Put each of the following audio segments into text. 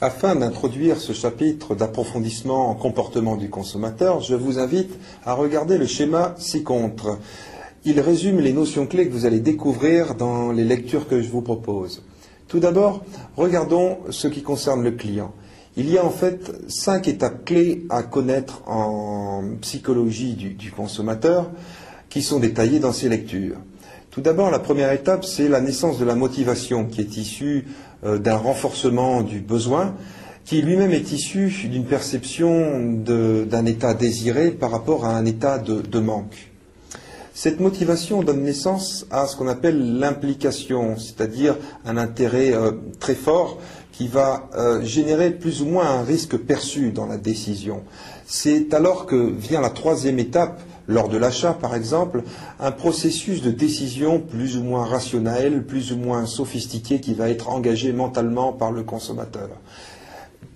Afin d'introduire ce chapitre d'approfondissement en comportement du consommateur, je vous invite à regarder le schéma ci-contre. Il résume les notions clés que vous allez découvrir dans les lectures que je vous propose. Tout d'abord, regardons ce qui concerne le client. Il y a en fait cinq étapes clés à connaître en psychologie du, consommateur qui sont détaillées dans ces lectures. Tout d'abord, la première étape, c'est la naissance de la motivation qui est issue euh, d'un renforcement du besoin qui lui-même est issu d'une perception d'un état désiré par rapport à un état de, manque. Cette motivation donne naissance à ce qu'on appelle l'implication, c'est-à-dire un intérêt euh, très fort qui va euh, générer plus ou moins un risque perçu dans la décision. C'est alors que vient la troisième étape lors de l'achat, par exemple, un processus de décision plus ou moins rationnel, plus ou moins sophistiqué qui va être engagé mentalement par le consommateur.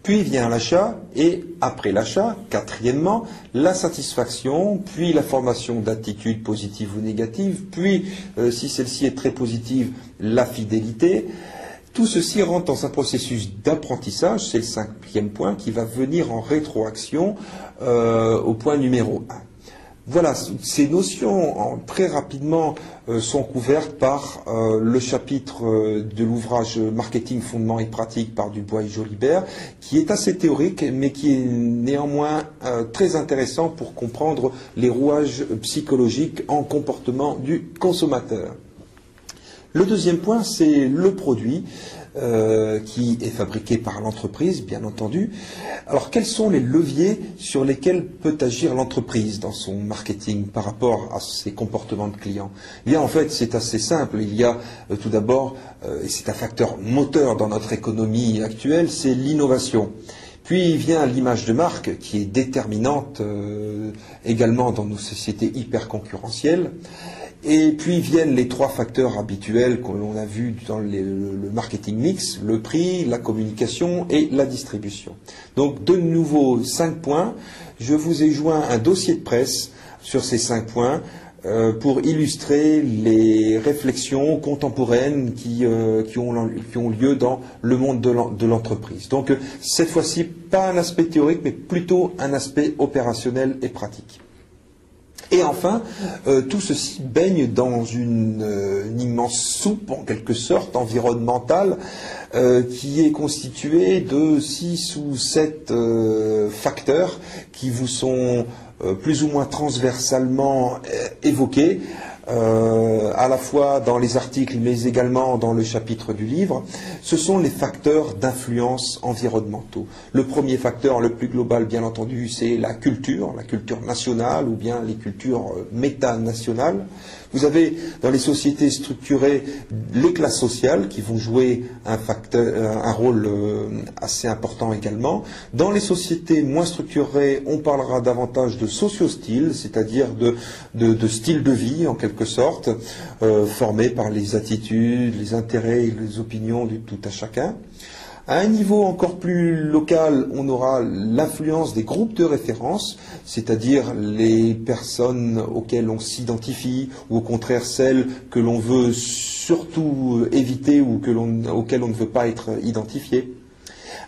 Puis vient l'achat et après l'achat, quatrièmement, la satisfaction, puis la formation d'attitudes positives ou négatives, puis, euh, si celle-ci est très positive, la fidélité. Tout ceci rentre dans un processus d'apprentissage, c'est le cinquième point, qui va venir en rétroaction euh, au point numéro un. Voilà, ces notions très rapidement euh, sont couvertes par euh, le chapitre euh, de l'ouvrage Marketing, fondements et pratiques par Dubois et Jolibert, qui est assez théorique, mais qui est néanmoins très intéressant pour comprendre les rouages psychologiques en comportement du consommateur. Le deuxième point, c'est le produit. Euh, qui est fabriqué par l'entreprise, bien entendu. Alors, quels sont les leviers sur lesquels peut agir l'entreprise dans son marketing par rapport à ses comportements de clients Eh bien, en fait, c'est assez simple. Il y a euh, tout d'abord, euh, et c'est un facteur moteur dans notre économie actuelle, c'est l'innovation. Puis vient l'image de marque qui est déterminante également dans nos sociétés hyper concurrentielles. Et puis viennent les trois facteurs habituels que l'on a vus dans le, marketing mix, le prix, la communication et la distribution. Donc de nouveau cinq points. Je vous ai joint un dossier de presse sur ces cinq points euh, pour illustrer les réflexions contemporaines qui, euh, ont, lieu dans le monde de l'entreprise. Donc cette fois-ci, pas un aspect théorique, mais plutôt un aspect opérationnel et pratique. Et enfin, euh, tout ceci baigne dans une, euh, immense soupe, en quelque sorte, environnementale, euh, qui est constituée de six ou sept facteurs qui vous sont plus ou moins transversalement évoqués euh, à la fois dans les articles mais également dans le chapitre du livre, ce sont les facteurs d'influence environnementaux. Le premier facteur, le plus global bien entendu, c'est la culture, la culture nationale ou bien les cultures euh, métanationales. Vous avez dans les sociétés structurées les classes sociales qui vont jouer un, un rôle euh, assez important également. Dans les sociétés moins structurées, on parlera davantage de socio-style, c'est-à-dire de, de, style de vie en quelque sorte, euh, formé par les attitudes, les intérêts et les opinions du tout à chacun. À un niveau encore plus local, on aura l'influence des groupes de référence, c'est-à-dire les personnes auxquelles on s'identifie, ou au contraire celles que l'on veut surtout éviter ou auxquelles on ne veut pas être identifié.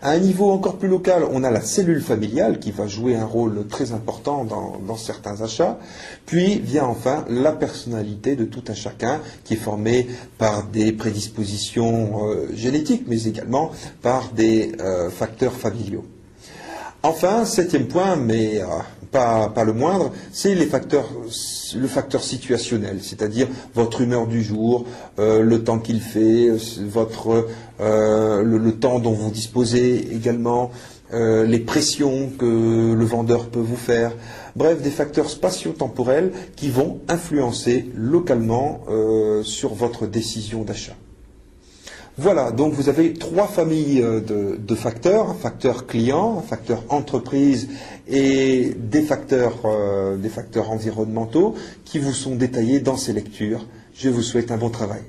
À un niveau encore plus local, on a la cellule familiale qui va jouer un rôle très important dans, certains achats. Puis vient enfin la personnalité de tout un chacun qui est formée par des prédispositions euh, génétiques, mais également par des euh, facteurs familiaux. Enfin, septième point, mais euh, pas, le moindre, c'est le facteur situationnel, c'est-à-dire votre humeur du jour, euh, le temps qu'il fait, votre, euh, le, temps dont vous disposez également, euh, les pressions que le vendeur peut vous faire. Bref, des facteurs spatio-temporels qui vont influencer localement sur votre décision d'achat. Voilà, donc vous avez trois familles euh, de, facteurs, un facteur client, un facteur entreprise et des facteurs, euh, des facteurs environnementaux qui vous sont détaillés dans ces lectures. Je vous souhaite un bon travail.